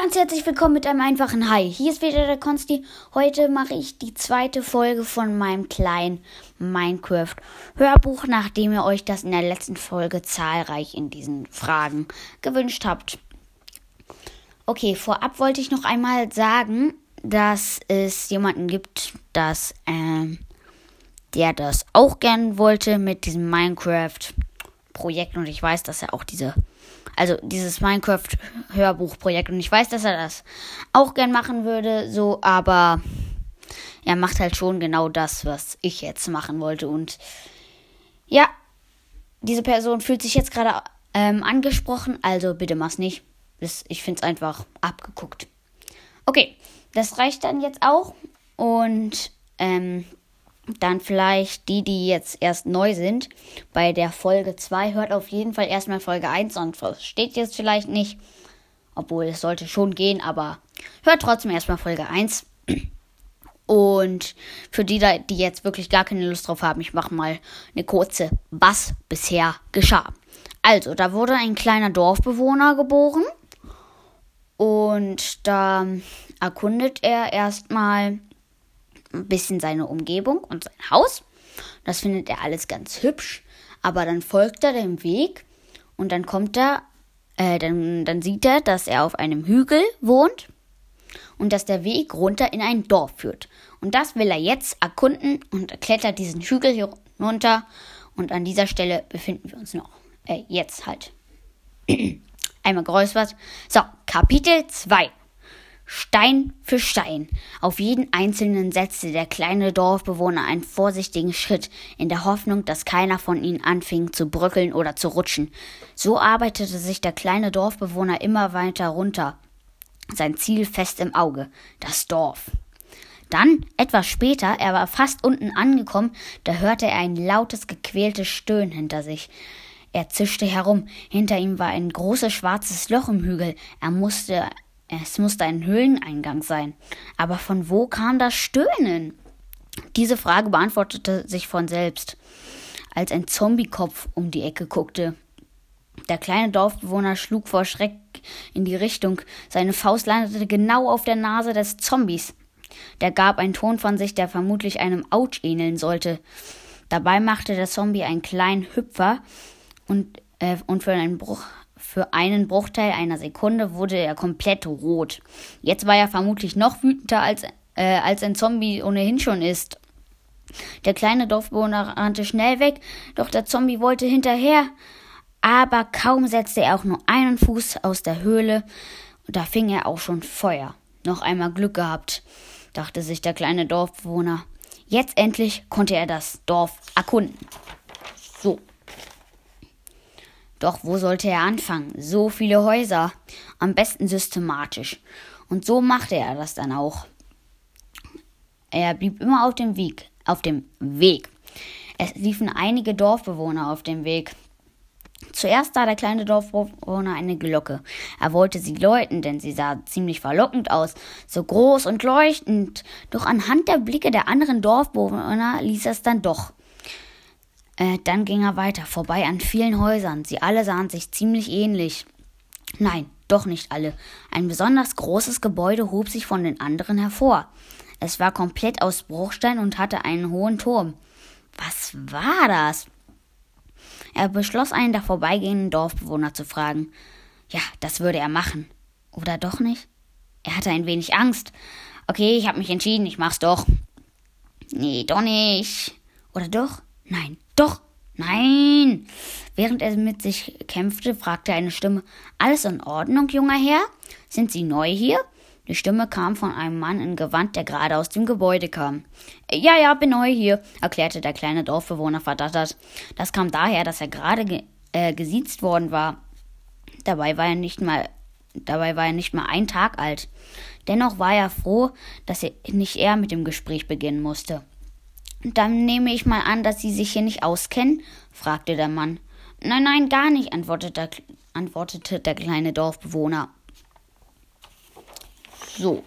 ganz herzlich willkommen mit einem einfachen Hi. Hier ist wieder der Konsti. Heute mache ich die zweite Folge von meinem kleinen Minecraft-Hörbuch, nachdem ihr euch das in der letzten Folge zahlreich in diesen Fragen gewünscht habt. Okay, vorab wollte ich noch einmal sagen, dass es jemanden gibt, dass, ähm, der das auch gern wollte mit diesem Minecraft-Projekt und ich weiß, dass er auch diese also dieses Minecraft-Hörbuchprojekt. Und ich weiß, dass er das auch gern machen würde, so, aber er macht halt schon genau das, was ich jetzt machen wollte. Und ja, diese Person fühlt sich jetzt gerade ähm, angesprochen, also bitte mach's nicht. Das, ich find's einfach abgeguckt. Okay, das reicht dann jetzt auch. Und ähm, dann vielleicht die, die jetzt erst neu sind, bei der Folge 2, hört auf jeden Fall erstmal Folge 1 und versteht jetzt vielleicht nicht. Obwohl es sollte schon gehen, aber hört trotzdem erstmal Folge 1. Und für die, die jetzt wirklich gar keine Lust drauf haben, ich mache mal eine kurze, was bisher geschah. Also, da wurde ein kleiner Dorfbewohner geboren. Und da erkundet er erstmal ein bisschen seine Umgebung und sein Haus. Das findet er alles ganz hübsch. Aber dann folgt er dem Weg und dann kommt er, äh, dann, dann sieht er, dass er auf einem Hügel wohnt und dass der Weg runter in ein Dorf führt. Und das will er jetzt erkunden und er klettert diesen Hügel hier runter. Und an dieser Stelle befinden wir uns noch. Äh, jetzt halt. Einmal geräuspert. So, Kapitel 2. Stein für Stein. Auf jeden einzelnen setzte der kleine Dorfbewohner einen vorsichtigen Schritt, in der Hoffnung, dass keiner von ihnen anfing zu bröckeln oder zu rutschen. So arbeitete sich der kleine Dorfbewohner immer weiter runter, sein Ziel fest im Auge, das Dorf. Dann, etwas später, er war fast unten angekommen, da hörte er ein lautes, gequältes Stöhnen hinter sich. Er zischte herum. Hinter ihm war ein großes schwarzes Loch im Hügel. Er musste es musste ein Höhleneingang sein. Aber von wo kam das Stöhnen? Diese Frage beantwortete sich von selbst, als ein Zombiekopf um die Ecke guckte. Der kleine Dorfbewohner schlug vor Schreck in die Richtung. Seine Faust landete genau auf der Nase des Zombies. Der gab einen Ton von sich, der vermutlich einem Autsch ähneln sollte. Dabei machte der Zombie einen kleinen Hüpfer und, äh, und für einen Bruch für einen Bruchteil einer Sekunde wurde er komplett rot. Jetzt war er vermutlich noch wütender als, äh, als ein Zombie ohnehin schon ist. Der kleine Dorfbewohner rannte schnell weg, doch der Zombie wollte hinterher. Aber kaum setzte er auch nur einen Fuß aus der Höhle, da fing er auch schon Feuer. Noch einmal Glück gehabt, dachte sich der kleine Dorfbewohner. Jetzt endlich konnte er das Dorf erkunden. So. Doch wo sollte er anfangen? So viele Häuser. Am besten systematisch. Und so machte er das dann auch. Er blieb immer auf dem Weg. Auf dem Weg. Es liefen einige Dorfbewohner auf dem Weg. Zuerst sah der kleine Dorfbewohner eine Glocke. Er wollte sie läuten, denn sie sah ziemlich verlockend aus, so groß und leuchtend. Doch anhand der Blicke der anderen Dorfbewohner ließ er es dann doch. Äh, dann ging er weiter, vorbei an vielen Häusern. Sie alle sahen sich ziemlich ähnlich. Nein, doch nicht alle. Ein besonders großes Gebäude hob sich von den anderen hervor. Es war komplett aus Bruchstein und hatte einen hohen Turm. Was war das? Er beschloss, einen der vorbeigehenden Dorfbewohner zu fragen. Ja, das würde er machen. Oder doch nicht? Er hatte ein wenig Angst. Okay, ich habe mich entschieden, ich mach's doch. Nee, doch nicht. Oder doch? Nein, doch, nein. Während er mit sich kämpfte, fragte eine Stimme, alles in Ordnung, junger Herr? Sind Sie neu hier? Die Stimme kam von einem Mann in Gewand, der gerade aus dem Gebäude kam. Ja, ja, bin neu hier, erklärte der kleine Dorfbewohner verdattert. Das kam daher, dass er gerade ge äh, gesiezt worden war. Dabei war er nicht mal Dabei war er nicht mal ein Tag alt. Dennoch war er froh, dass er nicht er mit dem Gespräch beginnen musste. Dann nehme ich mal an, dass Sie sich hier nicht auskennen? fragte der Mann. Nein, nein, gar nicht, antwortete, antwortete der kleine Dorfbewohner. So.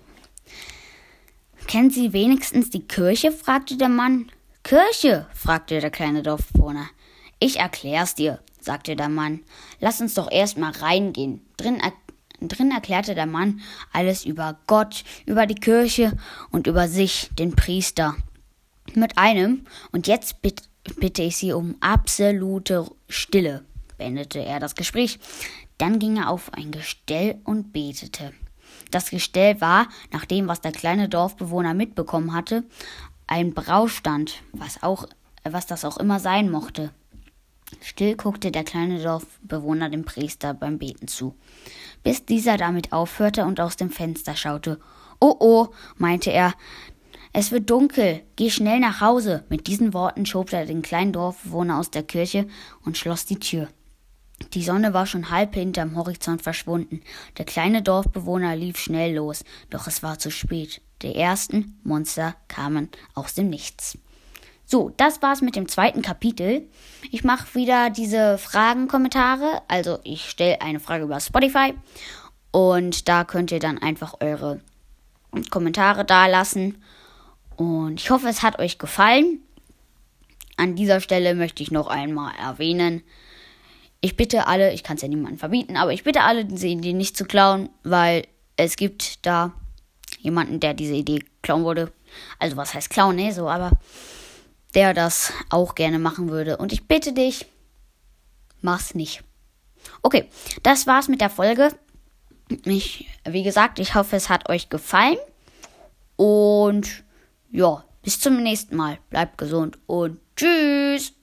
Kennen Sie wenigstens die Kirche? fragte der Mann. Kirche? fragte der kleine Dorfbewohner. Ich erklär's dir, sagte der Mann. Lass uns doch erst mal reingehen. Drin, Drin erklärte der Mann alles über Gott, über die Kirche und über sich, den Priester. Mit einem, und jetzt bitte, bitte ich Sie um absolute Stille, beendete er das Gespräch. Dann ging er auf ein Gestell und betete. Das Gestell war, nach dem, was der kleine Dorfbewohner mitbekommen hatte, ein Braustand, was auch, was das auch immer sein mochte. Still guckte der kleine Dorfbewohner dem Priester beim Beten zu, bis dieser damit aufhörte und aus dem Fenster schaute. Oh oh, meinte er, es wird dunkel, geh schnell nach Hause. Mit diesen Worten schob er den kleinen Dorfbewohner aus der Kirche und schloss die Tür. Die Sonne war schon halb hinterm Horizont verschwunden. Der kleine Dorfbewohner lief schnell los, doch es war zu spät. Die ersten Monster kamen aus dem Nichts. So, das war's mit dem zweiten Kapitel. Ich mache wieder diese Fragen-Kommentare. Also ich stelle eine Frage über Spotify und da könnt ihr dann einfach eure Kommentare dalassen. Und ich hoffe, es hat euch gefallen. An dieser Stelle möchte ich noch einmal erwähnen, ich bitte alle, ich kann es ja niemandem verbieten, aber ich bitte alle, diese Idee nicht zu klauen, weil es gibt da jemanden, der diese Idee klauen würde. Also was heißt klauen, ne? So, aber der das auch gerne machen würde. Und ich bitte dich, mach's nicht. Okay, das war's mit der Folge. Ich, wie gesagt, ich hoffe, es hat euch gefallen. Und ja, bis zum nächsten Mal. Bleibt gesund und tschüss.